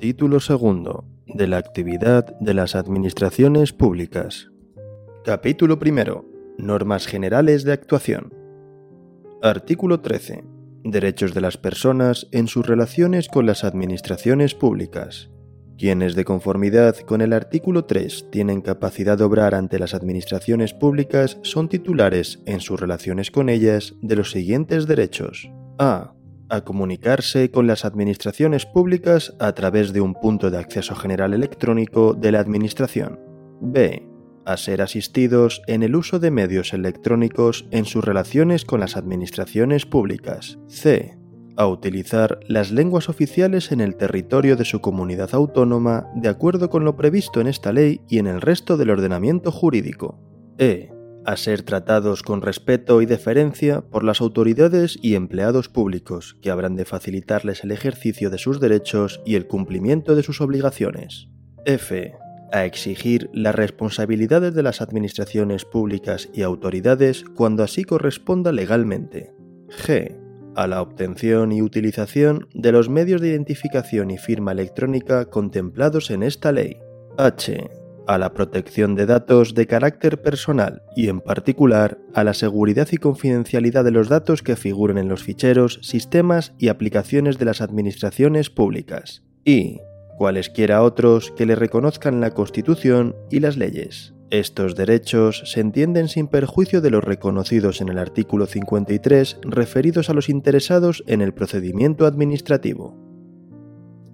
Título segundo. De la actividad de las administraciones públicas. Capítulo primero. Normas generales de actuación. Artículo 13. Derechos de las personas en sus relaciones con las administraciones públicas. Quienes de conformidad con el artículo 3 tienen capacidad de obrar ante las administraciones públicas son titulares en sus relaciones con ellas de los siguientes derechos. A a comunicarse con las administraciones públicas a través de un punto de acceso general electrónico de la Administración. B. A ser asistidos en el uso de medios electrónicos en sus relaciones con las administraciones públicas. C. A utilizar las lenguas oficiales en el territorio de su comunidad autónoma de acuerdo con lo previsto en esta ley y en el resto del ordenamiento jurídico. E a ser tratados con respeto y deferencia por las autoridades y empleados públicos, que habrán de facilitarles el ejercicio de sus derechos y el cumplimiento de sus obligaciones. F. A exigir las responsabilidades de las administraciones públicas y autoridades cuando así corresponda legalmente. G. A la obtención y utilización de los medios de identificación y firma electrónica contemplados en esta ley. H a la protección de datos de carácter personal y en particular a la seguridad y confidencialidad de los datos que figuren en los ficheros, sistemas y aplicaciones de las administraciones públicas y cualesquiera otros que le reconozcan la Constitución y las leyes. Estos derechos se entienden sin perjuicio de los reconocidos en el artículo 53 referidos a los interesados en el procedimiento administrativo.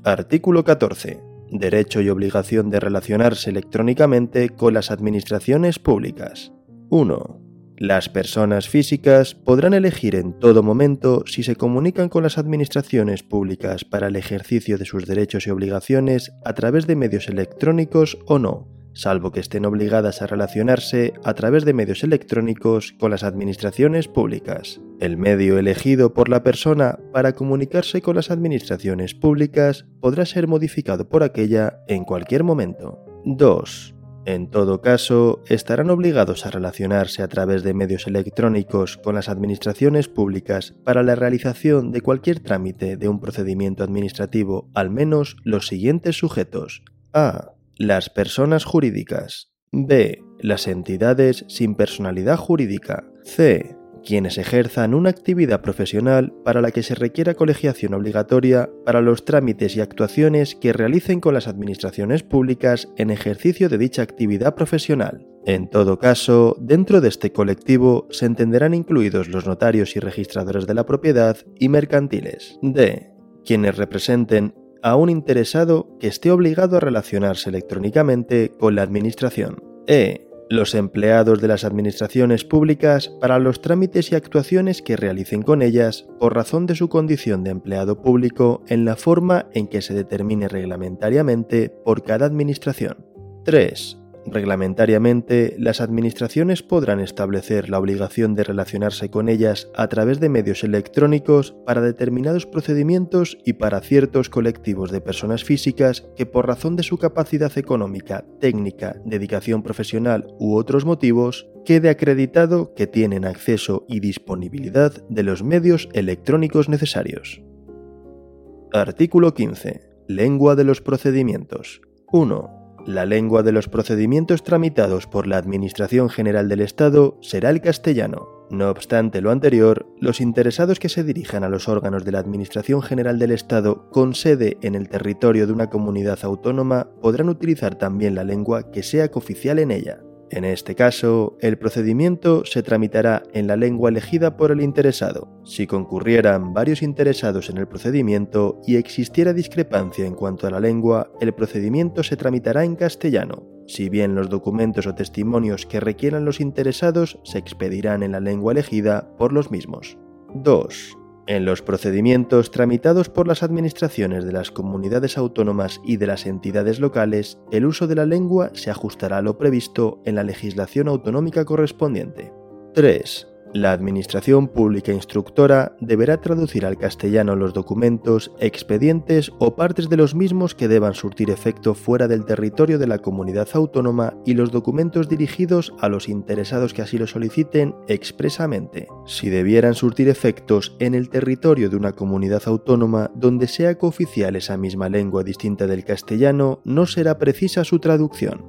Artículo 14 derecho y obligación de relacionarse electrónicamente con las administraciones públicas. 1. Las personas físicas podrán elegir en todo momento si se comunican con las administraciones públicas para el ejercicio de sus derechos y obligaciones a través de medios electrónicos o no, salvo que estén obligadas a relacionarse a través de medios electrónicos con las administraciones públicas. El medio elegido por la persona para comunicarse con las administraciones públicas podrá ser modificado por aquella en cualquier momento. 2. En todo caso, estarán obligados a relacionarse a través de medios electrónicos con las administraciones públicas para la realización de cualquier trámite de un procedimiento administrativo al menos los siguientes sujetos. A las personas jurídicas. B. Las entidades sin personalidad jurídica. C. Quienes ejerzan una actividad profesional para la que se requiera colegiación obligatoria para los trámites y actuaciones que realicen con las administraciones públicas en ejercicio de dicha actividad profesional. En todo caso, dentro de este colectivo se entenderán incluidos los notarios y registradores de la propiedad y mercantiles. D. Quienes representen a un interesado que esté obligado a relacionarse electrónicamente con la Administración. E. Los empleados de las administraciones públicas para los trámites y actuaciones que realicen con ellas por razón de su condición de empleado público en la forma en que se determine reglamentariamente por cada administración. 3. Reglamentariamente, las administraciones podrán establecer la obligación de relacionarse con ellas a través de medios electrónicos para determinados procedimientos y para ciertos colectivos de personas físicas que por razón de su capacidad económica, técnica, dedicación profesional u otros motivos, quede acreditado que tienen acceso y disponibilidad de los medios electrónicos necesarios. Artículo 15. Lengua de los procedimientos. 1 la lengua de los procedimientos tramitados por la Administración General del Estado será el castellano. No obstante lo anterior, los interesados que se dirijan a los órganos de la Administración General del Estado con sede en el territorio de una comunidad autónoma podrán utilizar también la lengua que sea cooficial en ella. En este caso, el procedimiento se tramitará en la lengua elegida por el interesado. Si concurrieran varios interesados en el procedimiento y existiera discrepancia en cuanto a la lengua, el procedimiento se tramitará en castellano, si bien los documentos o testimonios que requieran los interesados se expedirán en la lengua elegida por los mismos. 2. En los procedimientos tramitados por las administraciones de las comunidades autónomas y de las entidades locales, el uso de la lengua se ajustará a lo previsto en la legislación autonómica correspondiente. 3. La Administración Pública Instructora deberá traducir al castellano los documentos, expedientes o partes de los mismos que deban surtir efecto fuera del territorio de la comunidad autónoma y los documentos dirigidos a los interesados que así lo soliciten expresamente. Si debieran surtir efectos en el territorio de una comunidad autónoma donde sea cooficial esa misma lengua distinta del castellano, no será precisa su traducción.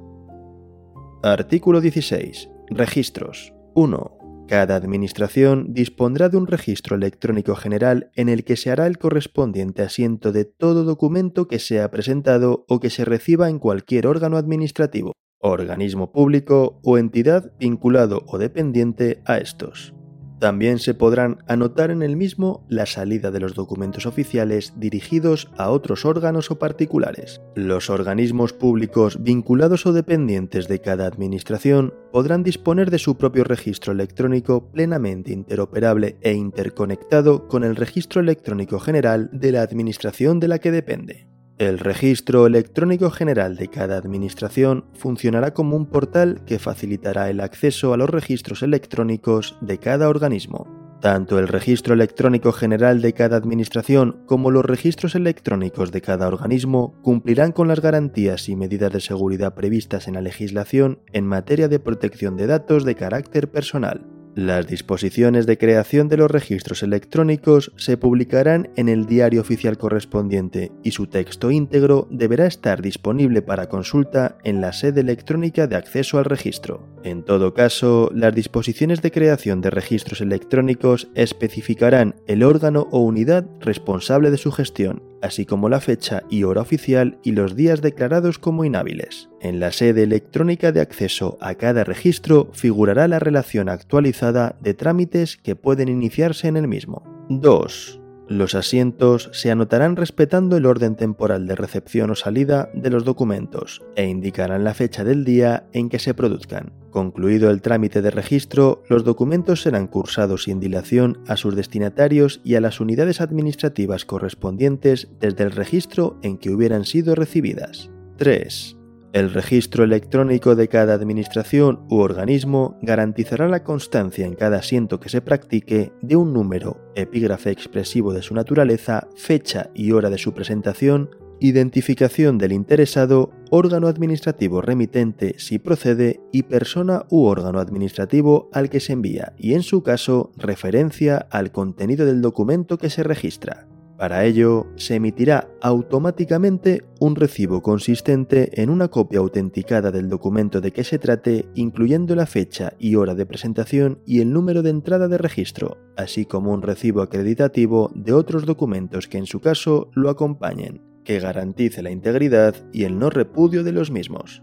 Artículo 16. Registros. 1. Cada administración dispondrá de un registro electrónico general en el que se hará el correspondiente asiento de todo documento que sea presentado o que se reciba en cualquier órgano administrativo, organismo público o entidad vinculado o dependiente a estos. También se podrán anotar en el mismo la salida de los documentos oficiales dirigidos a otros órganos o particulares. Los organismos públicos vinculados o dependientes de cada administración podrán disponer de su propio registro electrónico plenamente interoperable e interconectado con el registro electrónico general de la administración de la que depende. El registro electrónico general de cada administración funcionará como un portal que facilitará el acceso a los registros electrónicos de cada organismo. Tanto el registro electrónico general de cada administración como los registros electrónicos de cada organismo cumplirán con las garantías y medidas de seguridad previstas en la legislación en materia de protección de datos de carácter personal. Las disposiciones de creación de los registros electrónicos se publicarán en el diario oficial correspondiente y su texto íntegro deberá estar disponible para consulta en la sede electrónica de acceso al registro. En todo caso, las disposiciones de creación de registros electrónicos especificarán el órgano o unidad responsable de su gestión así como la fecha y hora oficial y los días declarados como inhábiles. En la sede electrónica de acceso a cada registro figurará la relación actualizada de trámites que pueden iniciarse en el mismo. 2. Los asientos se anotarán respetando el orden temporal de recepción o salida de los documentos e indicarán la fecha del día en que se produzcan. Concluido el trámite de registro, los documentos serán cursados sin dilación a sus destinatarios y a las unidades administrativas correspondientes desde el registro en que hubieran sido recibidas. 3. El registro electrónico de cada administración u organismo garantizará la constancia en cada asiento que se practique de un número, epígrafe expresivo de su naturaleza, fecha y hora de su presentación, identificación del interesado, órgano administrativo remitente si procede y persona u órgano administrativo al que se envía y en su caso referencia al contenido del documento que se registra. Para ello, se emitirá automáticamente un recibo consistente en una copia autenticada del documento de que se trate, incluyendo la fecha y hora de presentación y el número de entrada de registro, así como un recibo acreditativo de otros documentos que en su caso lo acompañen, que garantice la integridad y el no repudio de los mismos.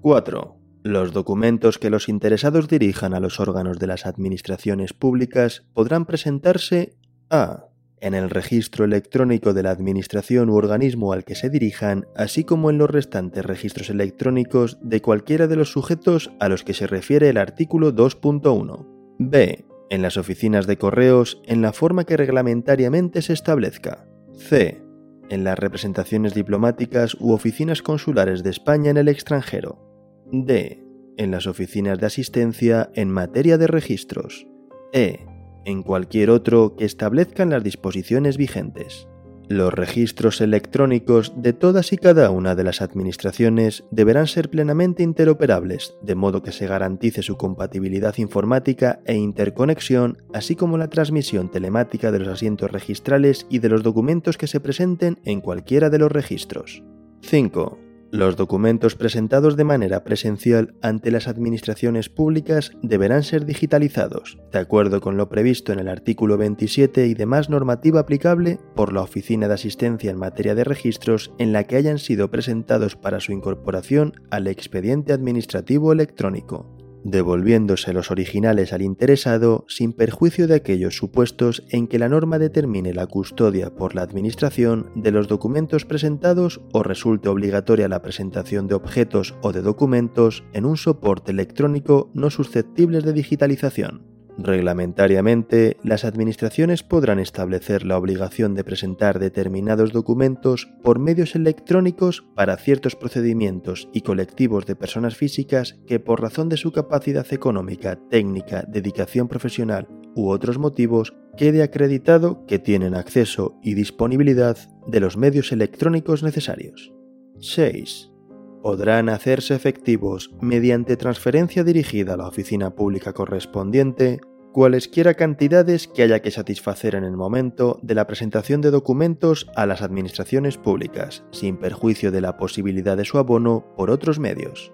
4. Los documentos que los interesados dirijan a los órganos de las administraciones públicas podrán presentarse a en el registro electrónico de la administración u organismo al que se dirijan, así como en los restantes registros electrónicos de cualquiera de los sujetos a los que se refiere el artículo 2.1. B. En las oficinas de correos en la forma que reglamentariamente se establezca. C. En las representaciones diplomáticas u oficinas consulares de España en el extranjero. D. En las oficinas de asistencia en materia de registros. E en cualquier otro que establezcan las disposiciones vigentes. Los registros electrónicos de todas y cada una de las administraciones deberán ser plenamente interoperables, de modo que se garantice su compatibilidad informática e interconexión, así como la transmisión telemática de los asientos registrales y de los documentos que se presenten en cualquiera de los registros. 5. Los documentos presentados de manera presencial ante las administraciones públicas deberán ser digitalizados, de acuerdo con lo previsto en el artículo 27 y demás normativa aplicable por la Oficina de Asistencia en materia de registros en la que hayan sido presentados para su incorporación al expediente administrativo electrónico devolviéndose los originales al interesado sin perjuicio de aquellos supuestos en que la norma determine la custodia por la Administración de los documentos presentados o resulte obligatoria la presentación de objetos o de documentos en un soporte electrónico no susceptibles de digitalización. Reglamentariamente, las administraciones podrán establecer la obligación de presentar determinados documentos por medios electrónicos para ciertos procedimientos y colectivos de personas físicas que por razón de su capacidad económica, técnica, dedicación profesional u otros motivos quede acreditado que tienen acceso y disponibilidad de los medios electrónicos necesarios. 6 podrán hacerse efectivos mediante transferencia dirigida a la oficina pública correspondiente cualesquiera cantidades que haya que satisfacer en el momento de la presentación de documentos a las administraciones públicas, sin perjuicio de la posibilidad de su abono por otros medios.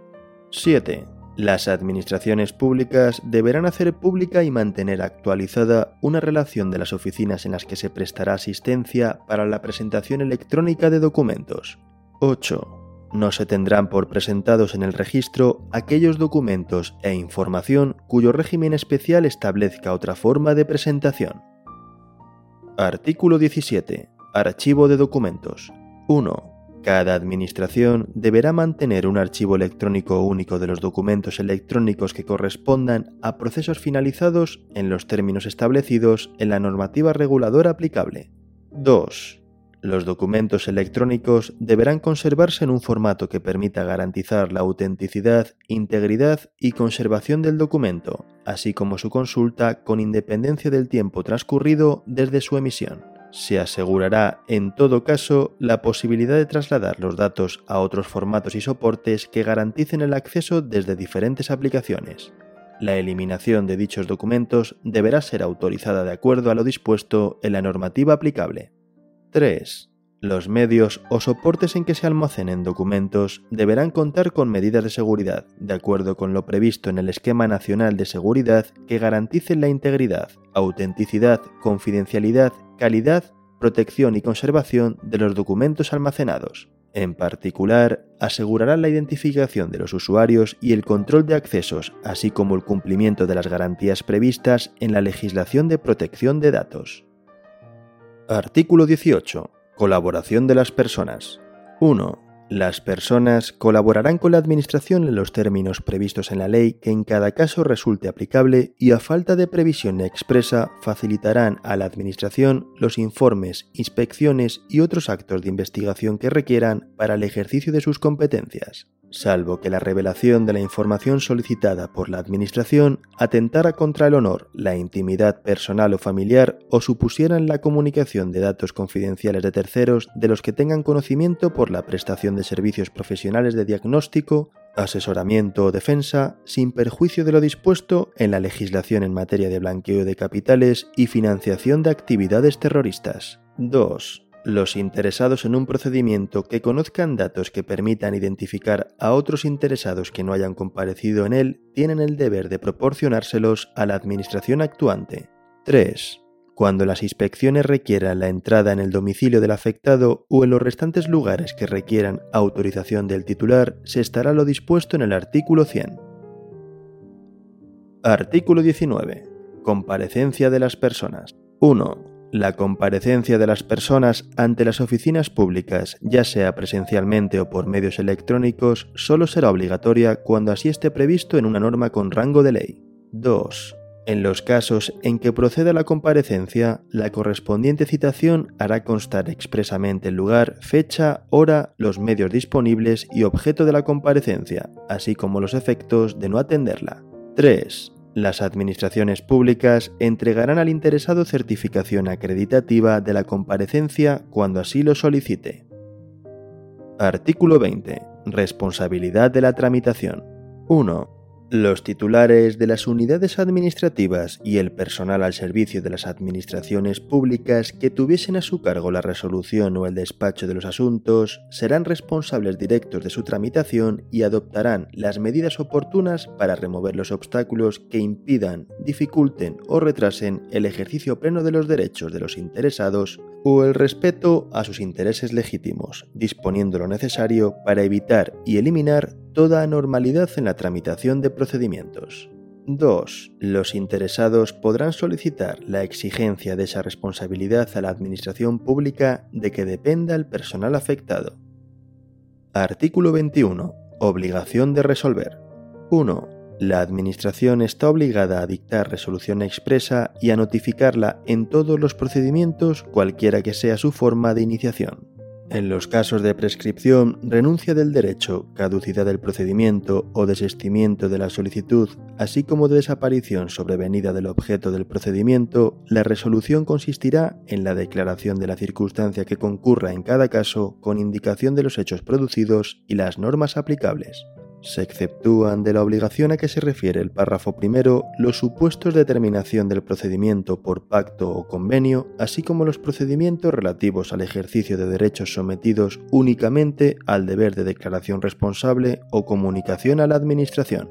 7. Las administraciones públicas deberán hacer pública y mantener actualizada una relación de las oficinas en las que se prestará asistencia para la presentación electrónica de documentos. 8 no se tendrán por presentados en el registro aquellos documentos e información cuyo régimen especial establezca otra forma de presentación. Artículo 17. Archivo de documentos. 1. Cada administración deberá mantener un archivo electrónico único de los documentos electrónicos que correspondan a procesos finalizados en los términos establecidos en la normativa reguladora aplicable. 2. Los documentos electrónicos deberán conservarse en un formato que permita garantizar la autenticidad, integridad y conservación del documento, así como su consulta con independencia del tiempo transcurrido desde su emisión. Se asegurará, en todo caso, la posibilidad de trasladar los datos a otros formatos y soportes que garanticen el acceso desde diferentes aplicaciones. La eliminación de dichos documentos deberá ser autorizada de acuerdo a lo dispuesto en la normativa aplicable. 3. Los medios o soportes en que se almacenen documentos deberán contar con medidas de seguridad, de acuerdo con lo previsto en el Esquema Nacional de Seguridad que garanticen la integridad, autenticidad, confidencialidad, calidad, protección y conservación de los documentos almacenados. En particular, asegurarán la identificación de los usuarios y el control de accesos, así como el cumplimiento de las garantías previstas en la legislación de protección de datos. Artículo 18. Colaboración de las personas. 1. Las personas colaborarán con la Administración en los términos previstos en la ley que en cada caso resulte aplicable y a falta de previsión expresa facilitarán a la Administración los informes, inspecciones y otros actos de investigación que requieran para el ejercicio de sus competencias salvo que la revelación de la información solicitada por la Administración atentara contra el honor, la intimidad personal o familiar o supusieran la comunicación de datos confidenciales de terceros de los que tengan conocimiento por la prestación de servicios profesionales de diagnóstico, asesoramiento o defensa, sin perjuicio de lo dispuesto en la legislación en materia de blanqueo de capitales y financiación de actividades terroristas. 2 los interesados en un procedimiento que conozcan datos que permitan identificar a otros interesados que no hayan comparecido en él tienen el deber de proporcionárselos a la administración actuante. 3. Cuando las inspecciones requieran la entrada en el domicilio del afectado o en los restantes lugares que requieran autorización del titular, se estará lo dispuesto en el artículo 100. Artículo 19. Comparecencia de las personas. 1 la comparecencia de las personas ante las oficinas públicas, ya sea presencialmente o por medios electrónicos, solo será obligatoria cuando así esté previsto en una norma con rango de ley. 2. En los casos en que proceda la comparecencia, la correspondiente citación hará constar expresamente el lugar, fecha, hora, los medios disponibles y objeto de la comparecencia, así como los efectos de no atenderla. 3. Las administraciones públicas entregarán al interesado certificación acreditativa de la comparecencia cuando así lo solicite. Artículo 20. Responsabilidad de la tramitación. 1. Los titulares de las unidades administrativas y el personal al servicio de las administraciones públicas que tuviesen a su cargo la resolución o el despacho de los asuntos serán responsables directos de su tramitación y adoptarán las medidas oportunas para remover los obstáculos que impidan, dificulten o retrasen el ejercicio pleno de los derechos de los interesados o el respeto a sus intereses legítimos, disponiendo lo necesario para evitar y eliminar toda anormalidad en la tramitación de procedimientos. 2. Los interesados podrán solicitar la exigencia de esa responsabilidad a la Administración Pública de que dependa el personal afectado. Artículo 21. Obligación de resolver. 1. La Administración está obligada a dictar resolución expresa y a notificarla en todos los procedimientos cualquiera que sea su forma de iniciación. En los casos de prescripción, renuncia del derecho, caducidad del procedimiento o desestimiento de la solicitud, así como de desaparición sobrevenida del objeto del procedimiento, la resolución consistirá en la declaración de la circunstancia que concurra en cada caso con indicación de los hechos producidos y las normas aplicables. Se exceptúan de la obligación a que se refiere el párrafo primero los supuestos de terminación del procedimiento por pacto o convenio, así como los procedimientos relativos al ejercicio de derechos sometidos únicamente al deber de declaración responsable o comunicación a la Administración.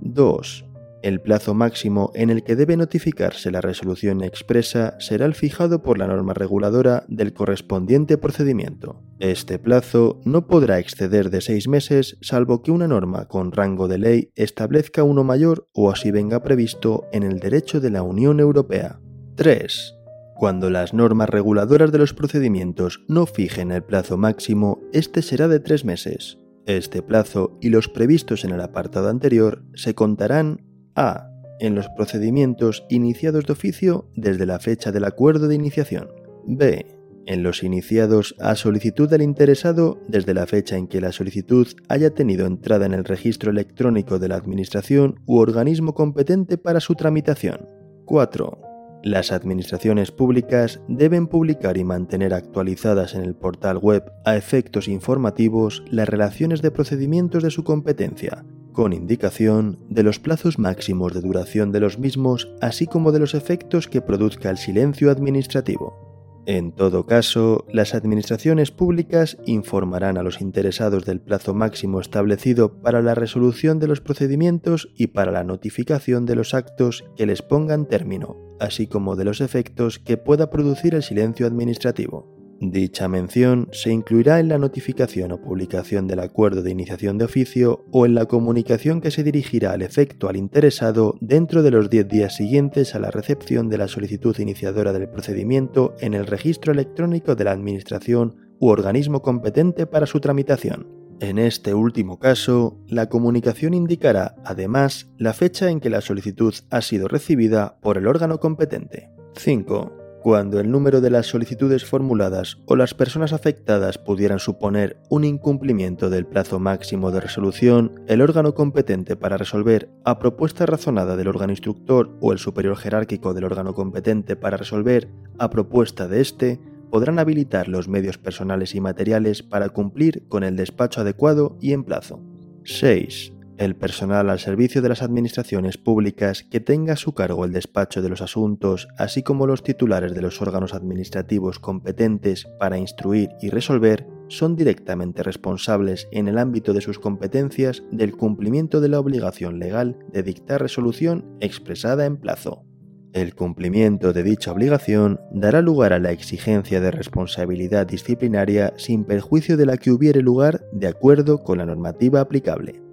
2. El plazo máximo en el que debe notificarse la resolución expresa será el fijado por la norma reguladora del correspondiente procedimiento. Este plazo no podrá exceder de seis meses salvo que una norma con rango de ley establezca uno mayor o así venga previsto en el derecho de la Unión Europea. 3. Cuando las normas reguladoras de los procedimientos no fijen el plazo máximo, este será de tres meses. Este plazo y los previstos en el apartado anterior se contarán a. En los procedimientos iniciados de oficio desde la fecha del acuerdo de iniciación. B. En los iniciados a solicitud del interesado desde la fecha en que la solicitud haya tenido entrada en el registro electrónico de la Administración u organismo competente para su tramitación. 4. Las administraciones públicas deben publicar y mantener actualizadas en el portal web a efectos informativos las relaciones de procedimientos de su competencia, con indicación de los plazos máximos de duración de los mismos, así como de los efectos que produzca el silencio administrativo. En todo caso, las administraciones públicas informarán a los interesados del plazo máximo establecido para la resolución de los procedimientos y para la notificación de los actos que les pongan término, así como de los efectos que pueda producir el silencio administrativo. Dicha mención se incluirá en la notificación o publicación del acuerdo de iniciación de oficio o en la comunicación que se dirigirá al efecto al interesado dentro de los 10 días siguientes a la recepción de la solicitud iniciadora del procedimiento en el registro electrónico de la Administración u organismo competente para su tramitación. En este último caso, la comunicación indicará además la fecha en que la solicitud ha sido recibida por el órgano competente. 5. Cuando el número de las solicitudes formuladas o las personas afectadas pudieran suponer un incumplimiento del plazo máximo de resolución, el órgano competente para resolver, a propuesta razonada del órgano instructor o el superior jerárquico del órgano competente para resolver, a propuesta de éste, podrán habilitar los medios personales y materiales para cumplir con el despacho adecuado y en plazo. 6 el personal al servicio de las administraciones públicas que tenga a su cargo el despacho de los asuntos, así como los titulares de los órganos administrativos competentes para instruir y resolver, son directamente responsables en el ámbito de sus competencias del cumplimiento de la obligación legal de dictar resolución expresada en plazo. El cumplimiento de dicha obligación dará lugar a la exigencia de responsabilidad disciplinaria sin perjuicio de la que hubiere lugar de acuerdo con la normativa aplicable.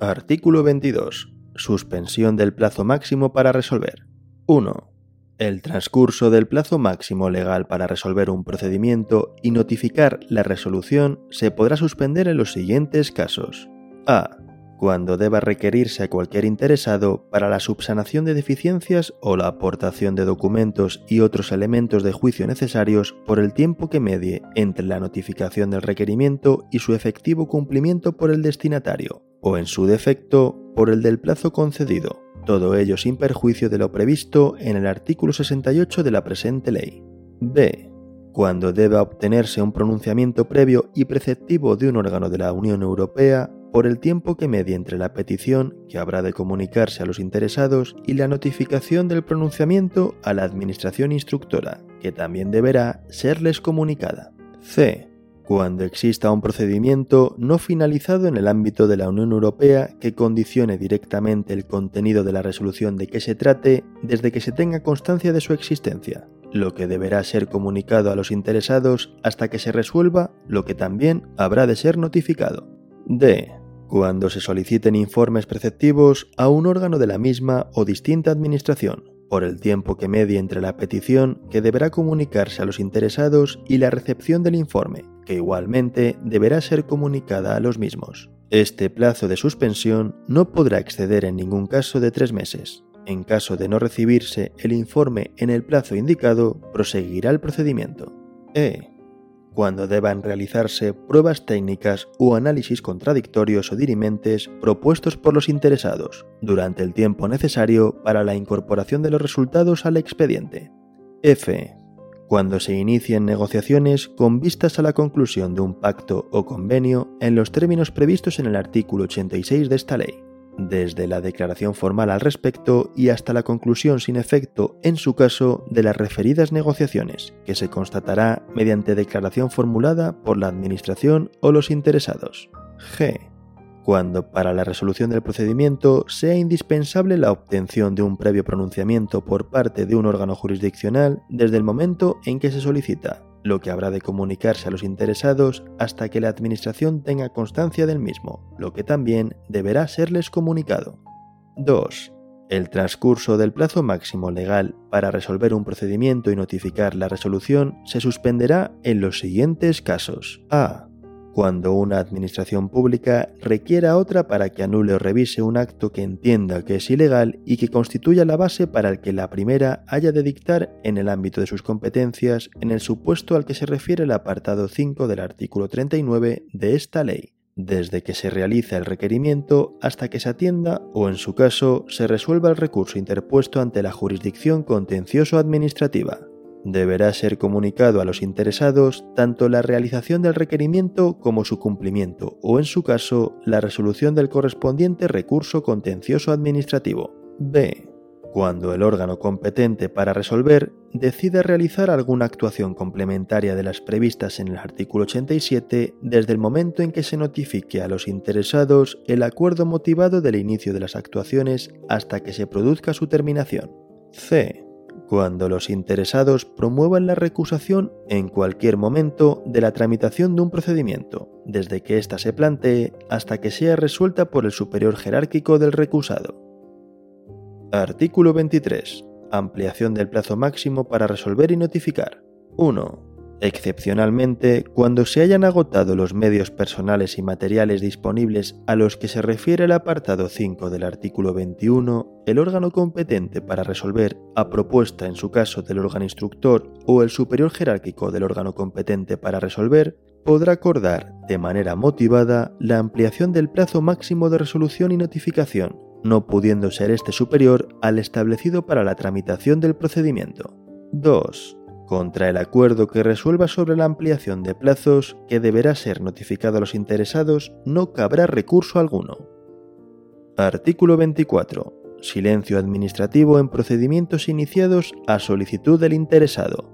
Artículo 22. Suspensión del plazo máximo para resolver. 1. El transcurso del plazo máximo legal para resolver un procedimiento y notificar la resolución se podrá suspender en los siguientes casos. A. Cuando deba requerirse a cualquier interesado para la subsanación de deficiencias o la aportación de documentos y otros elementos de juicio necesarios por el tiempo que medie entre la notificación del requerimiento y su efectivo cumplimiento por el destinatario o en su defecto por el del plazo concedido, todo ello sin perjuicio de lo previsto en el artículo 68 de la presente ley. B. Cuando deba obtenerse un pronunciamiento previo y preceptivo de un órgano de la Unión Europea por el tiempo que medie entre la petición que habrá de comunicarse a los interesados y la notificación del pronunciamiento a la Administración instructora, que también deberá serles comunicada. C cuando exista un procedimiento no finalizado en el ámbito de la Unión Europea que condicione directamente el contenido de la resolución de que se trate desde que se tenga constancia de su existencia, lo que deberá ser comunicado a los interesados hasta que se resuelva lo que también habrá de ser notificado. D. Cuando se soliciten informes preceptivos a un órgano de la misma o distinta administración, por el tiempo que medie entre la petición que deberá comunicarse a los interesados y la recepción del informe, que igualmente deberá ser comunicada a los mismos. Este plazo de suspensión no podrá exceder en ningún caso de tres meses. En caso de no recibirse el informe en el plazo indicado, proseguirá el procedimiento. E. Cuando deban realizarse pruebas técnicas o análisis contradictorios o dirimentes propuestos por los interesados durante el tiempo necesario para la incorporación de los resultados al expediente. F cuando se inicien negociaciones con vistas a la conclusión de un pacto o convenio en los términos previstos en el artículo 86 de esta ley, desde la declaración formal al respecto y hasta la conclusión sin efecto, en su caso, de las referidas negociaciones, que se constatará mediante declaración formulada por la Administración o los interesados. G cuando para la resolución del procedimiento sea indispensable la obtención de un previo pronunciamiento por parte de un órgano jurisdiccional desde el momento en que se solicita, lo que habrá de comunicarse a los interesados hasta que la Administración tenga constancia del mismo, lo que también deberá serles comunicado. 2. El transcurso del plazo máximo legal para resolver un procedimiento y notificar la resolución se suspenderá en los siguientes casos. A cuando una administración pública requiera otra para que anule o revise un acto que entienda que es ilegal y que constituya la base para el que la primera haya de dictar en el ámbito de sus competencias en el supuesto al que se refiere el apartado 5 del artículo 39 de esta ley, desde que se realice el requerimiento hasta que se atienda o en su caso se resuelva el recurso interpuesto ante la jurisdicción contencioso administrativa deberá ser comunicado a los interesados tanto la realización del requerimiento como su cumplimiento o, en su caso, la resolución del correspondiente recurso contencioso administrativo. B. Cuando el órgano competente para resolver decida realizar alguna actuación complementaria de las previstas en el artículo 87 desde el momento en que se notifique a los interesados el acuerdo motivado del inicio de las actuaciones hasta que se produzca su terminación. C cuando los interesados promuevan la recusación en cualquier momento de la tramitación de un procedimiento, desde que ésta se plantee hasta que sea resuelta por el superior jerárquico del recusado. Artículo 23. Ampliación del plazo máximo para resolver y notificar. 1 excepcionalmente cuando se hayan agotado los medios personales y materiales disponibles a los que se refiere el apartado 5 del artículo 21, el órgano competente para resolver, a propuesta en su caso del órgano instructor o el superior jerárquico del órgano competente para resolver, podrá acordar de manera motivada la ampliación del plazo máximo de resolución y notificación, no pudiendo ser este superior al establecido para la tramitación del procedimiento. 2 contra el acuerdo que resuelva sobre la ampliación de plazos que deberá ser notificado a los interesados, no cabrá recurso alguno. Artículo 24. Silencio administrativo en procedimientos iniciados a solicitud del interesado.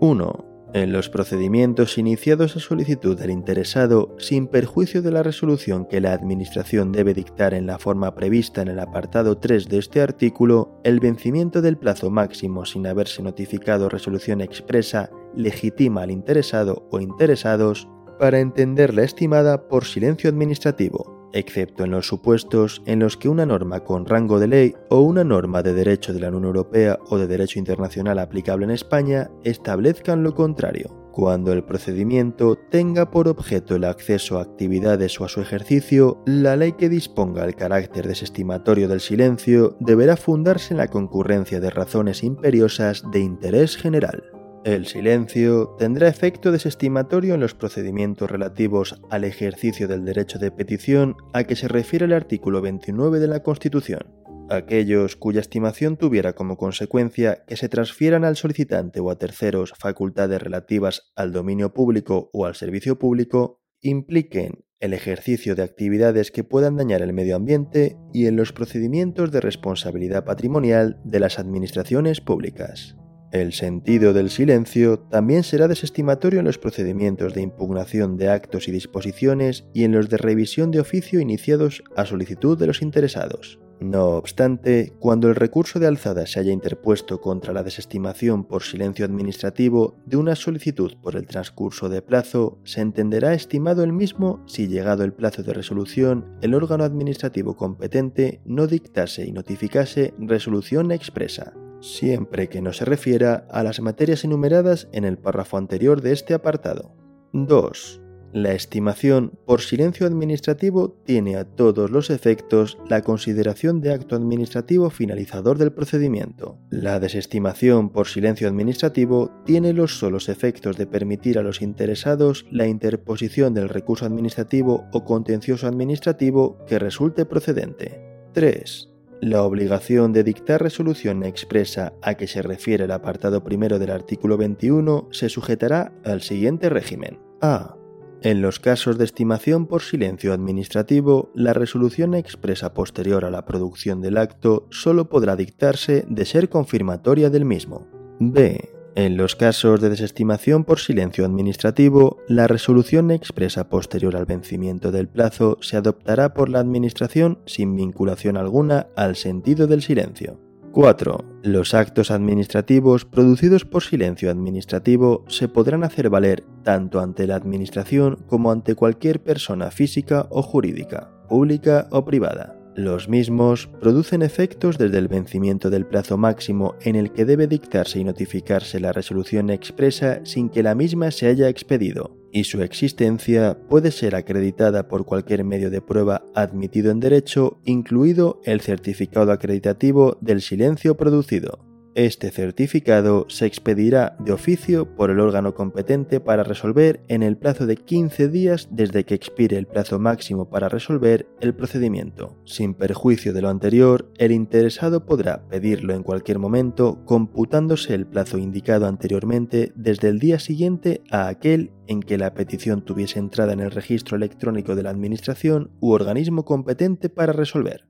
1. En los procedimientos iniciados a solicitud del interesado, sin perjuicio de la resolución que la Administración debe dictar en la forma prevista en el apartado 3 de este artículo, el vencimiento del plazo máximo sin haberse notificado resolución expresa legitima al interesado o interesados para entender la estimada por silencio administrativo, excepto en los supuestos en los que una norma con rango de ley o una norma de derecho de la Unión Europea o de derecho internacional aplicable en España establezcan lo contrario, cuando el procedimiento tenga por objeto el acceso a actividades o a su ejercicio, la ley que disponga el carácter desestimatorio del silencio deberá fundarse en la concurrencia de razones imperiosas de interés general. El silencio tendrá efecto desestimatorio en los procedimientos relativos al ejercicio del derecho de petición a que se refiere el artículo 29 de la Constitución. Aquellos cuya estimación tuviera como consecuencia que se transfieran al solicitante o a terceros facultades relativas al dominio público o al servicio público impliquen el ejercicio de actividades que puedan dañar el medio ambiente y en los procedimientos de responsabilidad patrimonial de las administraciones públicas. El sentido del silencio también será desestimatorio en los procedimientos de impugnación de actos y disposiciones y en los de revisión de oficio iniciados a solicitud de los interesados. No obstante, cuando el recurso de alzada se haya interpuesto contra la desestimación por silencio administrativo de una solicitud por el transcurso de plazo, se entenderá estimado el mismo si llegado el plazo de resolución el órgano administrativo competente no dictase y notificase resolución expresa siempre que no se refiera a las materias enumeradas en el párrafo anterior de este apartado. 2. La estimación por silencio administrativo tiene a todos los efectos la consideración de acto administrativo finalizador del procedimiento. La desestimación por silencio administrativo tiene los solos efectos de permitir a los interesados la interposición del recurso administrativo o contencioso administrativo que resulte procedente. 3. La obligación de dictar resolución expresa a que se refiere el apartado primero del artículo 21 se sujetará al siguiente régimen. A. En los casos de estimación por silencio administrativo, la resolución expresa posterior a la producción del acto solo podrá dictarse de ser confirmatoria del mismo. B. En los casos de desestimación por silencio administrativo, la resolución expresa posterior al vencimiento del plazo se adoptará por la Administración sin vinculación alguna al sentido del silencio. 4. Los actos administrativos producidos por silencio administrativo se podrán hacer valer tanto ante la Administración como ante cualquier persona física o jurídica, pública o privada. Los mismos producen efectos desde el vencimiento del plazo máximo en el que debe dictarse y notificarse la resolución expresa sin que la misma se haya expedido, y su existencia puede ser acreditada por cualquier medio de prueba admitido en derecho, incluido el certificado acreditativo del silencio producido. Este certificado se expedirá de oficio por el órgano competente para resolver en el plazo de 15 días desde que expire el plazo máximo para resolver el procedimiento. Sin perjuicio de lo anterior, el interesado podrá pedirlo en cualquier momento computándose el plazo indicado anteriormente desde el día siguiente a aquel en que la petición tuviese entrada en el registro electrónico de la Administración u organismo competente para resolver.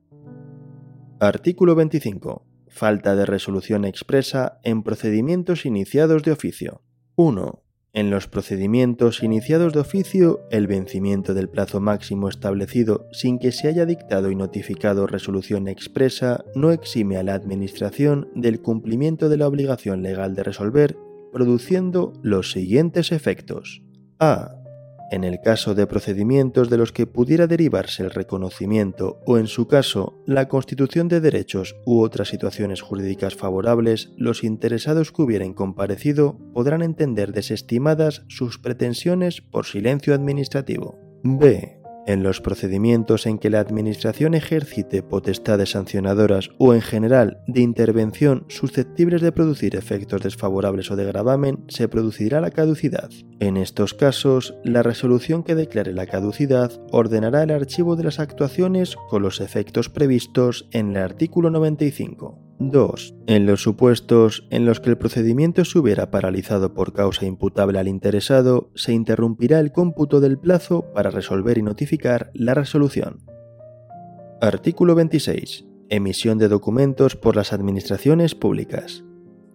Artículo 25 falta de resolución expresa en procedimientos iniciados de oficio. 1. En los procedimientos iniciados de oficio, el vencimiento del plazo máximo establecido sin que se haya dictado y notificado resolución expresa no exime a la Administración del cumplimiento de la obligación legal de resolver, produciendo los siguientes efectos. A en el caso de procedimientos de los que pudiera derivarse el reconocimiento o en su caso la constitución de derechos u otras situaciones jurídicas favorables, los interesados que hubieran comparecido podrán entender desestimadas sus pretensiones por silencio administrativo. B. En los procedimientos en que la Administración ejercite potestades sancionadoras o en general de intervención susceptibles de producir efectos desfavorables o de gravamen, se producirá la caducidad. En estos casos, la resolución que declare la caducidad ordenará el archivo de las actuaciones con los efectos previstos en el artículo 95. 2. En los supuestos en los que el procedimiento se hubiera paralizado por causa imputable al interesado, se interrumpirá el cómputo del plazo para resolver y notificar la resolución. Artículo 26. Emisión de documentos por las administraciones públicas.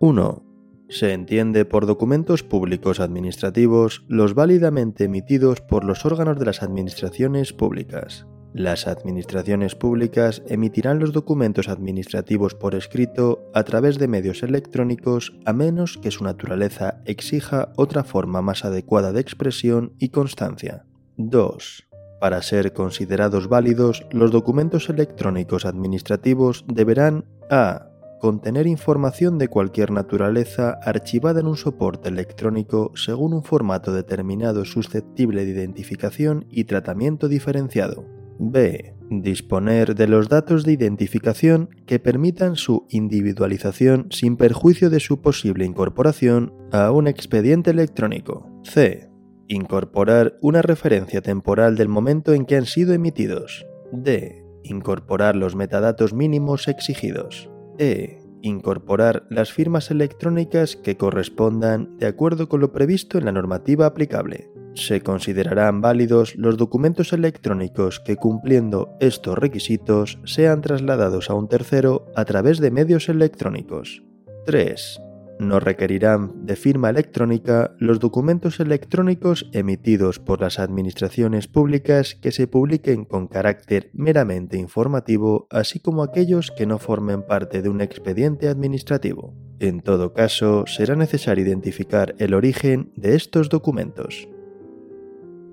1. Se entiende por documentos públicos administrativos los válidamente emitidos por los órganos de las administraciones públicas. Las administraciones públicas emitirán los documentos administrativos por escrito a través de medios electrónicos a menos que su naturaleza exija otra forma más adecuada de expresión y constancia. 2. Para ser considerados válidos, los documentos electrónicos administrativos deberán a contener información de cualquier naturaleza archivada en un soporte electrónico según un formato determinado susceptible de identificación y tratamiento diferenciado. B. Disponer de los datos de identificación que permitan su individualización sin perjuicio de su posible incorporación a un expediente electrónico. C. Incorporar una referencia temporal del momento en que han sido emitidos. D. Incorporar los metadatos mínimos exigidos. E. Incorporar las firmas electrónicas que correspondan de acuerdo con lo previsto en la normativa aplicable se considerarán válidos los documentos electrónicos que cumpliendo estos requisitos sean trasladados a un tercero a través de medios electrónicos. 3. No requerirán de firma electrónica los documentos electrónicos emitidos por las administraciones públicas que se publiquen con carácter meramente informativo, así como aquellos que no formen parte de un expediente administrativo. En todo caso, será necesario identificar el origen de estos documentos.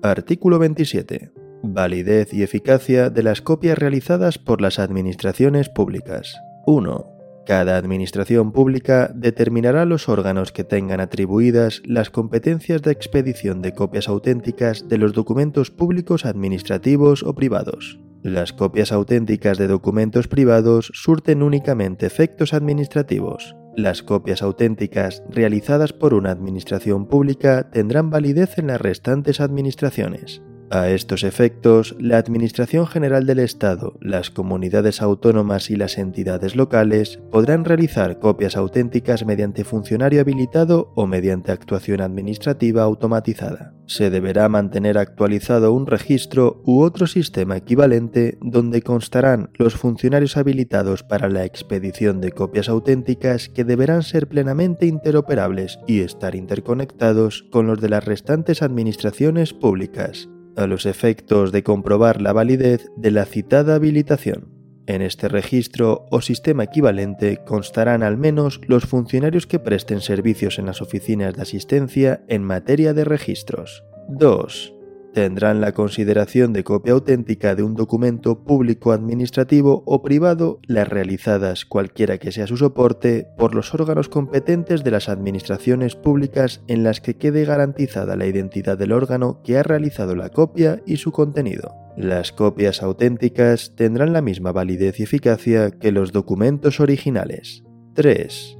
Artículo 27. Validez y eficacia de las copias realizadas por las administraciones públicas. 1. Cada administración pública determinará los órganos que tengan atribuidas las competencias de expedición de copias auténticas de los documentos públicos administrativos o privados. Las copias auténticas de documentos privados surten únicamente efectos administrativos. Las copias auténticas realizadas por una administración pública tendrán validez en las restantes administraciones. A estos efectos, la Administración General del Estado, las comunidades autónomas y las entidades locales podrán realizar copias auténticas mediante funcionario habilitado o mediante actuación administrativa automatizada. Se deberá mantener actualizado un registro u otro sistema equivalente donde constarán los funcionarios habilitados para la expedición de copias auténticas que deberán ser plenamente interoperables y estar interconectados con los de las restantes administraciones públicas a los efectos de comprobar la validez de la citada habilitación. En este registro o sistema equivalente constarán al menos los funcionarios que presten servicios en las oficinas de asistencia en materia de registros. 2 tendrán la consideración de copia auténtica de un documento público administrativo o privado las realizadas, cualquiera que sea su soporte, por los órganos competentes de las administraciones públicas en las que quede garantizada la identidad del órgano que ha realizado la copia y su contenido. Las copias auténticas tendrán la misma validez y eficacia que los documentos originales. 3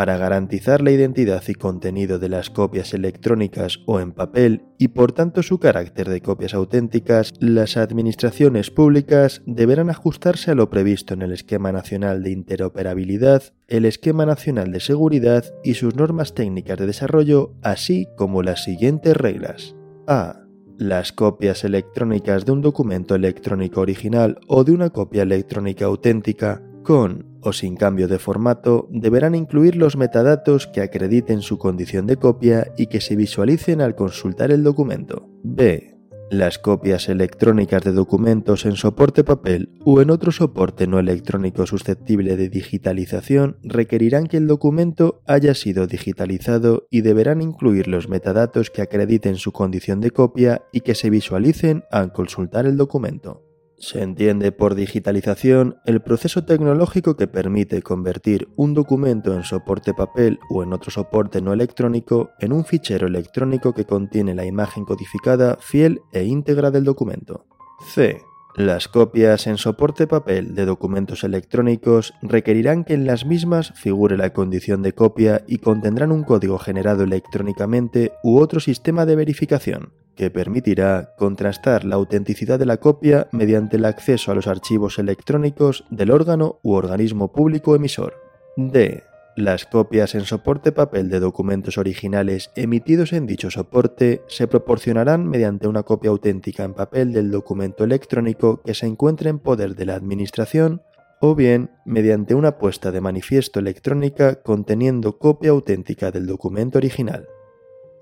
para garantizar la identidad y contenido de las copias electrónicas o en papel y por tanto su carácter de copias auténticas, las administraciones públicas deberán ajustarse a lo previsto en el Esquema Nacional de Interoperabilidad, el Esquema Nacional de Seguridad y sus normas técnicas de desarrollo, así como las siguientes reglas. A. Las copias electrónicas de un documento electrónico original o de una copia electrónica auténtica con o sin cambio de formato deberán incluir los metadatos que acrediten su condición de copia y que se visualicen al consultar el documento. B. Las copias electrónicas de documentos en soporte papel o en otro soporte no electrónico susceptible de digitalización requerirán que el documento haya sido digitalizado y deberán incluir los metadatos que acrediten su condición de copia y que se visualicen al consultar el documento. Se entiende por digitalización el proceso tecnológico que permite convertir un documento en soporte papel o en otro soporte no electrónico en un fichero electrónico que contiene la imagen codificada fiel e íntegra del documento. C. Las copias en soporte papel de documentos electrónicos requerirán que en las mismas figure la condición de copia y contendrán un código generado electrónicamente u otro sistema de verificación que permitirá contrastar la autenticidad de la copia mediante el acceso a los archivos electrónicos del órgano u organismo público emisor. D. Las copias en soporte papel de documentos originales emitidos en dicho soporte se proporcionarán mediante una copia auténtica en papel del documento electrónico que se encuentre en poder de la Administración o bien mediante una puesta de manifiesto electrónica conteniendo copia auténtica del documento original.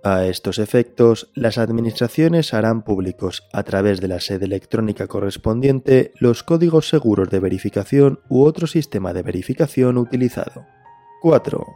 A estos efectos, las administraciones harán públicos a través de la sede electrónica correspondiente los códigos seguros de verificación u otro sistema de verificación utilizado. 4.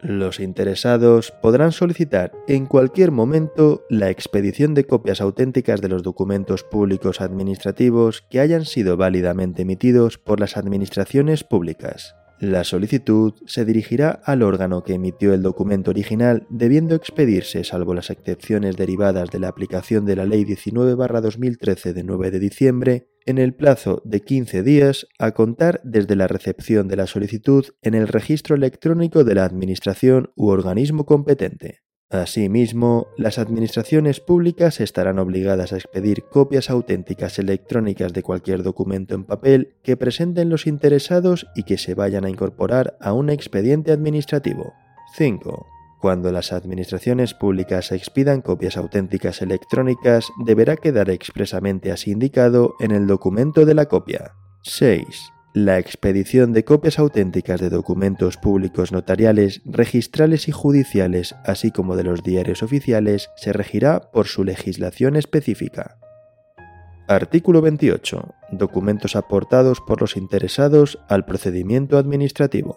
Los interesados podrán solicitar en cualquier momento la expedición de copias auténticas de los documentos públicos administrativos que hayan sido válidamente emitidos por las administraciones públicas. La solicitud se dirigirá al órgano que emitió el documento original, debiendo expedirse, salvo las excepciones derivadas de la aplicación de la Ley 19-2013 de 9 de diciembre, en el plazo de 15 días a contar desde la recepción de la solicitud en el registro electrónico de la Administración u organismo competente. Asimismo, las administraciones públicas estarán obligadas a expedir copias auténticas electrónicas de cualquier documento en papel que presenten los interesados y que se vayan a incorporar a un expediente administrativo. 5. Cuando las administraciones públicas expidan copias auténticas electrónicas, deberá quedar expresamente así indicado en el documento de la copia. 6. La expedición de copias auténticas de documentos públicos notariales, registrales y judiciales, así como de los diarios oficiales, se regirá por su legislación específica. Artículo 28. Documentos aportados por los interesados al procedimiento administrativo.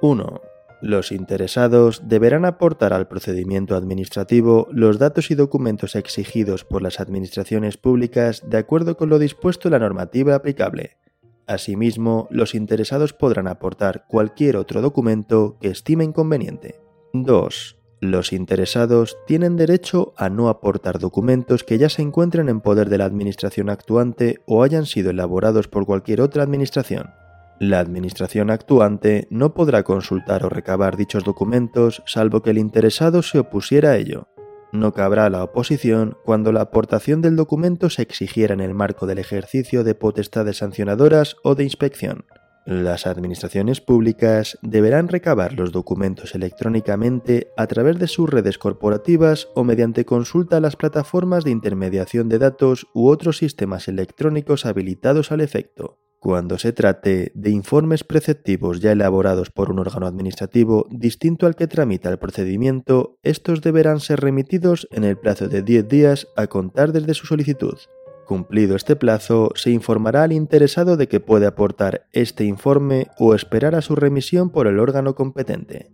1. Los interesados deberán aportar al procedimiento administrativo los datos y documentos exigidos por las administraciones públicas de acuerdo con lo dispuesto en la normativa aplicable Asimismo, los interesados podrán aportar cualquier otro documento que estimen conveniente. 2. Los interesados tienen derecho a no aportar documentos que ya se encuentren en poder de la Administración actuante o hayan sido elaborados por cualquier otra Administración. La Administración actuante no podrá consultar o recabar dichos documentos salvo que el interesado se opusiera a ello. No cabrá la oposición cuando la aportación del documento se exigiera en el marco del ejercicio de potestades sancionadoras o de inspección. Las administraciones públicas deberán recabar los documentos electrónicamente a través de sus redes corporativas o mediante consulta a las plataformas de intermediación de datos u otros sistemas electrónicos habilitados al efecto. Cuando se trate de informes preceptivos ya elaborados por un órgano administrativo distinto al que tramita el procedimiento, estos deberán ser remitidos en el plazo de 10 días a contar desde su solicitud. Cumplido este plazo, se informará al interesado de que puede aportar este informe o esperar a su remisión por el órgano competente.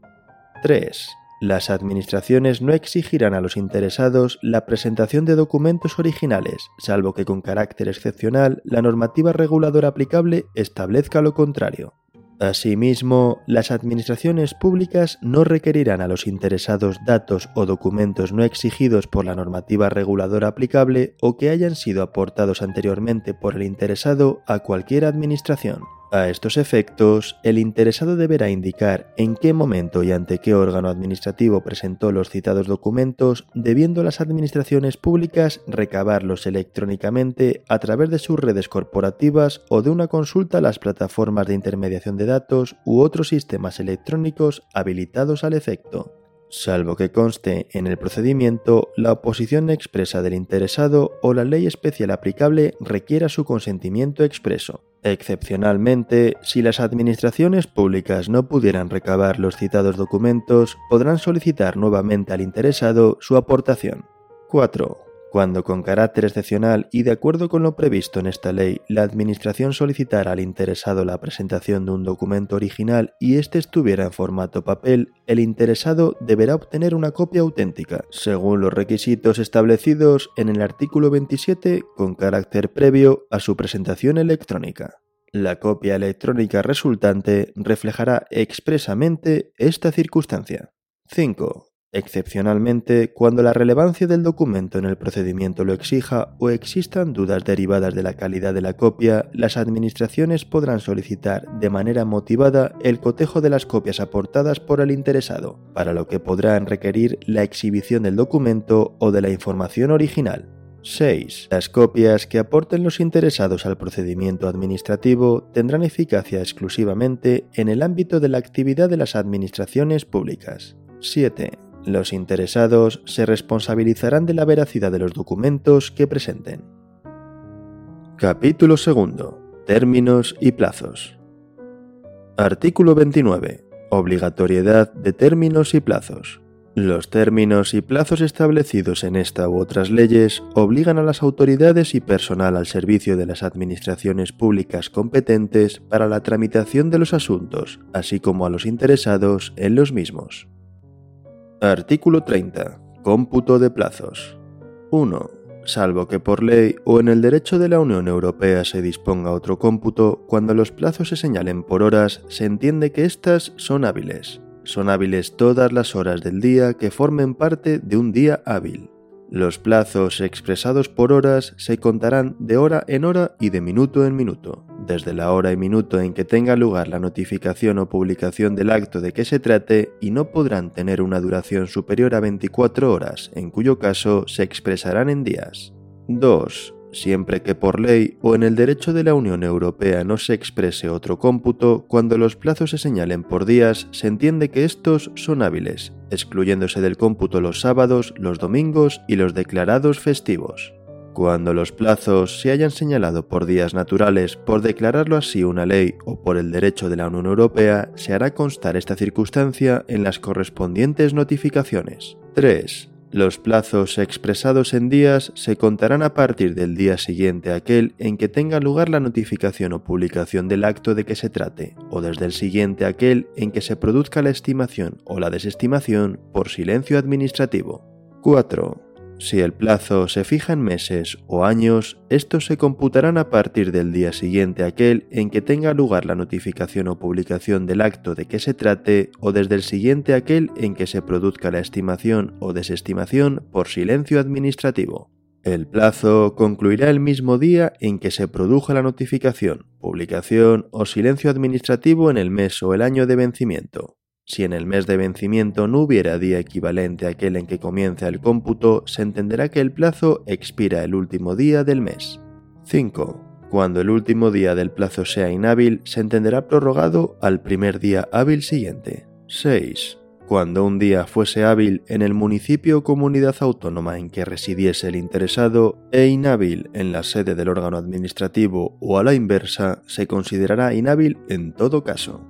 3. Las administraciones no exigirán a los interesados la presentación de documentos originales, salvo que con carácter excepcional la normativa reguladora aplicable establezca lo contrario. Asimismo, las administraciones públicas no requerirán a los interesados datos o documentos no exigidos por la normativa reguladora aplicable o que hayan sido aportados anteriormente por el interesado a cualquier administración. A estos efectos, el interesado deberá indicar en qué momento y ante qué órgano administrativo presentó los citados documentos, debiendo las administraciones públicas recabarlos electrónicamente a través de sus redes corporativas o de una consulta a las plataformas de intermediación de datos u otros sistemas electrónicos habilitados al efecto salvo que conste en el procedimiento la oposición expresa del interesado o la ley especial aplicable requiera su consentimiento expreso. Excepcionalmente, si las administraciones públicas no pudieran recabar los citados documentos, podrán solicitar nuevamente al interesado su aportación. 4. Cuando con carácter excepcional y de acuerdo con lo previsto en esta ley, la Administración solicitara al interesado la presentación de un documento original y éste estuviera en formato papel, el interesado deberá obtener una copia auténtica, según los requisitos establecidos en el artículo 27 con carácter previo a su presentación electrónica. La copia electrónica resultante reflejará expresamente esta circunstancia. 5 excepcionalmente cuando la relevancia del documento en el procedimiento lo exija o existan dudas derivadas de la calidad de la copia, las administraciones podrán solicitar de manera motivada el cotejo de las copias aportadas por el interesado, para lo que podrán requerir la exhibición del documento o de la información original. 6. Las copias que aporten los interesados al procedimiento administrativo tendrán eficacia exclusivamente en el ámbito de la actividad de las administraciones públicas. 7. Los interesados se responsabilizarán de la veracidad de los documentos que presenten. Capítulo 2. Términos y plazos. Artículo 29. Obligatoriedad de términos y plazos. Los términos y plazos establecidos en esta u otras leyes obligan a las autoridades y personal al servicio de las administraciones públicas competentes para la tramitación de los asuntos, así como a los interesados en los mismos. Artículo 30. Cómputo de plazos. 1. Salvo que por ley o en el derecho de la Unión Europea se disponga otro cómputo, cuando los plazos se señalen por horas, se entiende que éstas son hábiles. Son hábiles todas las horas del día que formen parte de un día hábil. Los plazos expresados por horas se contarán de hora en hora y de minuto en minuto, desde la hora y minuto en que tenga lugar la notificación o publicación del acto de que se trate y no podrán tener una duración superior a 24 horas, en cuyo caso se expresarán en días. 2. Siempre que por ley o en el derecho de la Unión Europea no se exprese otro cómputo, cuando los plazos se señalen por días, se entiende que estos son hábiles, excluyéndose del cómputo los sábados, los domingos y los declarados festivos. Cuando los plazos se hayan señalado por días naturales, por declararlo así una ley o por el derecho de la Unión Europea, se hará constar esta circunstancia en las correspondientes notificaciones. 3. Los plazos expresados en días se contarán a partir del día siguiente a aquel en que tenga lugar la notificación o publicación del acto de que se trate, o desde el siguiente a aquel en que se produzca la estimación o la desestimación por silencio administrativo. 4. Si el plazo se fija en meses o años, estos se computarán a partir del día siguiente aquel en que tenga lugar la notificación o publicación del acto de que se trate o desde el siguiente aquel en que se produzca la estimación o desestimación por silencio administrativo. El plazo concluirá el mismo día en que se produjo la notificación, publicación o silencio administrativo en el mes o el año de vencimiento. Si en el mes de vencimiento no hubiera día equivalente a aquel en que comienza el cómputo, se entenderá que el plazo expira el último día del mes. 5. Cuando el último día del plazo sea inhábil, se entenderá prorrogado al primer día hábil siguiente. 6. Cuando un día fuese hábil en el municipio o comunidad autónoma en que residiese el interesado e inhábil en la sede del órgano administrativo o a la inversa, se considerará inhábil en todo caso.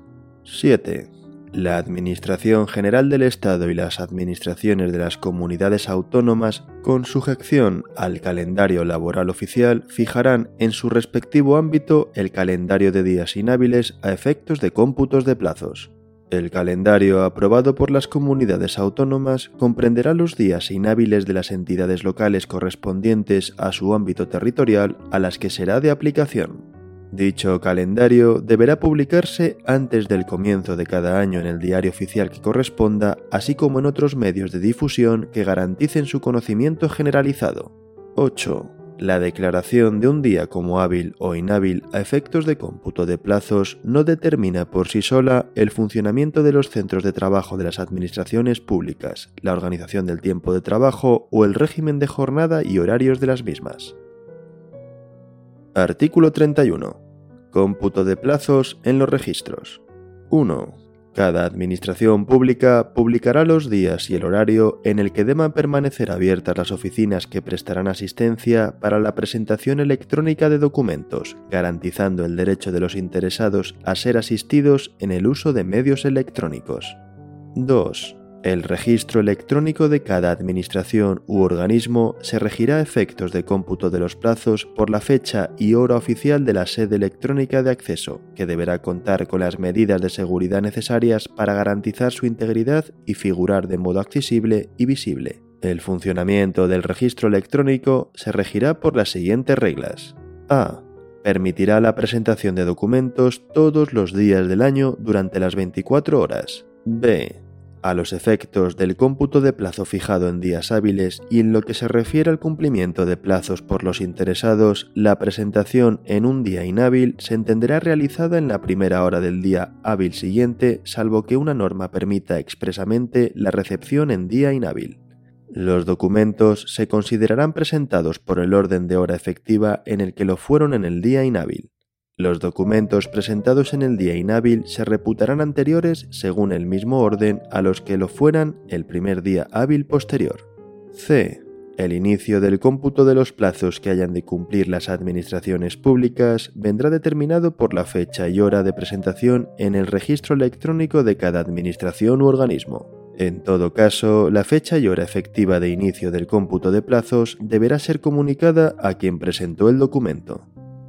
7. La Administración General del Estado y las administraciones de las comunidades autónomas, con sujeción al calendario laboral oficial, fijarán en su respectivo ámbito el calendario de días inhábiles a efectos de cómputos de plazos. El calendario aprobado por las comunidades autónomas comprenderá los días inhábiles de las entidades locales correspondientes a su ámbito territorial a las que será de aplicación. Dicho calendario deberá publicarse antes del comienzo de cada año en el diario oficial que corresponda, así como en otros medios de difusión que garanticen su conocimiento generalizado. 8. La declaración de un día como hábil o inhábil a efectos de cómputo de plazos no determina por sí sola el funcionamiento de los centros de trabajo de las administraciones públicas, la organización del tiempo de trabajo o el régimen de jornada y horarios de las mismas. Artículo 31. Cómputo de plazos en los registros. 1. Cada administración pública publicará los días y el horario en el que deban permanecer abiertas las oficinas que prestarán asistencia para la presentación electrónica de documentos, garantizando el derecho de los interesados a ser asistidos en el uso de medios electrónicos. 2. El registro electrónico de cada administración u organismo se regirá a efectos de cómputo de los plazos por la fecha y hora oficial de la sede electrónica de acceso, que deberá contar con las medidas de seguridad necesarias para garantizar su integridad y figurar de modo accesible y visible. El funcionamiento del registro electrónico se regirá por las siguientes reglas. A. Permitirá la presentación de documentos todos los días del año durante las 24 horas. B a los efectos del cómputo de plazo fijado en días hábiles y en lo que se refiere al cumplimiento de plazos por los interesados, la presentación en un día inhábil se entenderá realizada en la primera hora del día hábil siguiente, salvo que una norma permita expresamente la recepción en día inhábil. Los documentos se considerarán presentados por el orden de hora efectiva en el que lo fueron en el día inhábil. Los documentos presentados en el día inhábil se reputarán anteriores según el mismo orden a los que lo fueran el primer día hábil posterior. C. El inicio del cómputo de los plazos que hayan de cumplir las administraciones públicas vendrá determinado por la fecha y hora de presentación en el registro electrónico de cada administración u organismo. En todo caso, la fecha y hora efectiva de inicio del cómputo de plazos deberá ser comunicada a quien presentó el documento.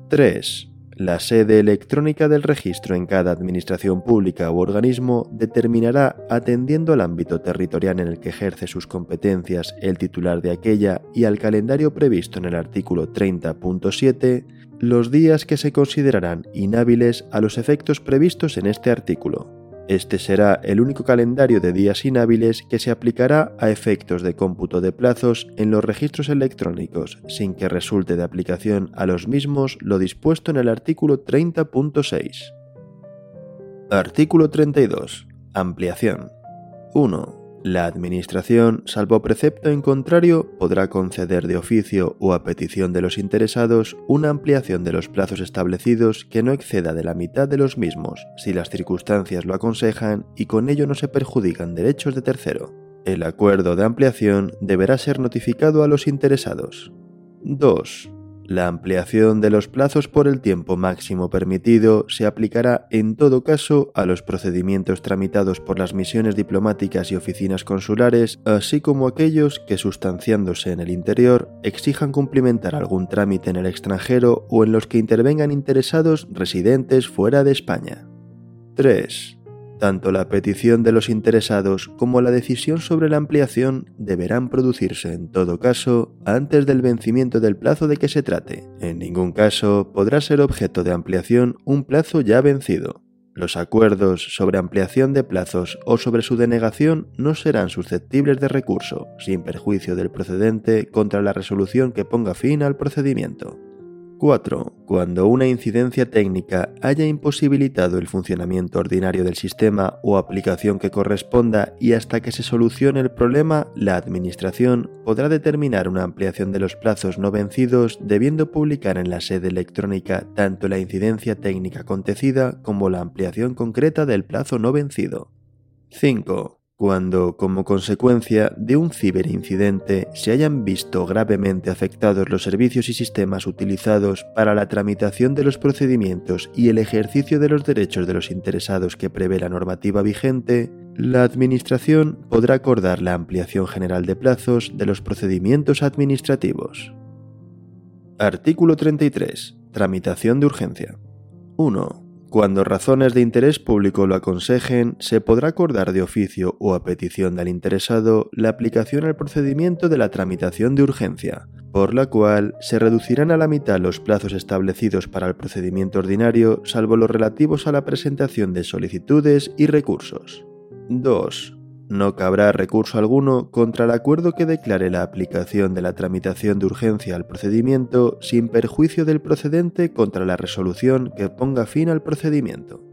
3. La sede electrónica del registro en cada administración pública u organismo determinará, atendiendo al ámbito territorial en el que ejerce sus competencias el titular de aquella y al calendario previsto en el artículo 30.7, los días que se considerarán inhábiles a los efectos previstos en este artículo. Este será el único calendario de días inhábiles que se aplicará a efectos de cómputo de plazos en los registros electrónicos, sin que resulte de aplicación a los mismos lo dispuesto en el artículo 30.6. Artículo 32. Ampliación. 1. La Administración, salvo precepto en contrario, podrá conceder de oficio o a petición de los interesados una ampliación de los plazos establecidos que no exceda de la mitad de los mismos, si las circunstancias lo aconsejan y con ello no se perjudican derechos de tercero. El acuerdo de ampliación deberá ser notificado a los interesados. 2. La ampliación de los plazos por el tiempo máximo permitido se aplicará en todo caso a los procedimientos tramitados por las misiones diplomáticas y oficinas consulares, así como aquellos que, sustanciándose en el interior, exijan cumplimentar algún trámite en el extranjero o en los que intervengan interesados residentes fuera de España. 3. Tanto la petición de los interesados como la decisión sobre la ampliación deberán producirse en todo caso antes del vencimiento del plazo de que se trate. En ningún caso podrá ser objeto de ampliación un plazo ya vencido. Los acuerdos sobre ampliación de plazos o sobre su denegación no serán susceptibles de recurso, sin perjuicio del procedente contra la resolución que ponga fin al procedimiento. 4. Cuando una incidencia técnica haya imposibilitado el funcionamiento ordinario del sistema o aplicación que corresponda y hasta que se solucione el problema, la Administración podrá determinar una ampliación de los plazos no vencidos debiendo publicar en la sede electrónica tanto la incidencia técnica acontecida como la ampliación concreta del plazo no vencido. 5 cuando, como consecuencia de un ciberincidente, se hayan visto gravemente afectados los servicios y sistemas utilizados para la tramitación de los procedimientos y el ejercicio de los derechos de los interesados que prevé la normativa vigente, la Administración podrá acordar la ampliación general de plazos de los procedimientos administrativos. Artículo 33. Tramitación de urgencia. 1. Cuando razones de interés público lo aconsejen, se podrá acordar de oficio o a petición del interesado la aplicación al procedimiento de la tramitación de urgencia, por la cual se reducirán a la mitad los plazos establecidos para el procedimiento ordinario, salvo los relativos a la presentación de solicitudes y recursos. 2. No cabrá recurso alguno contra el acuerdo que declare la aplicación de la tramitación de urgencia al procedimiento sin perjuicio del procedente contra la resolución que ponga fin al procedimiento.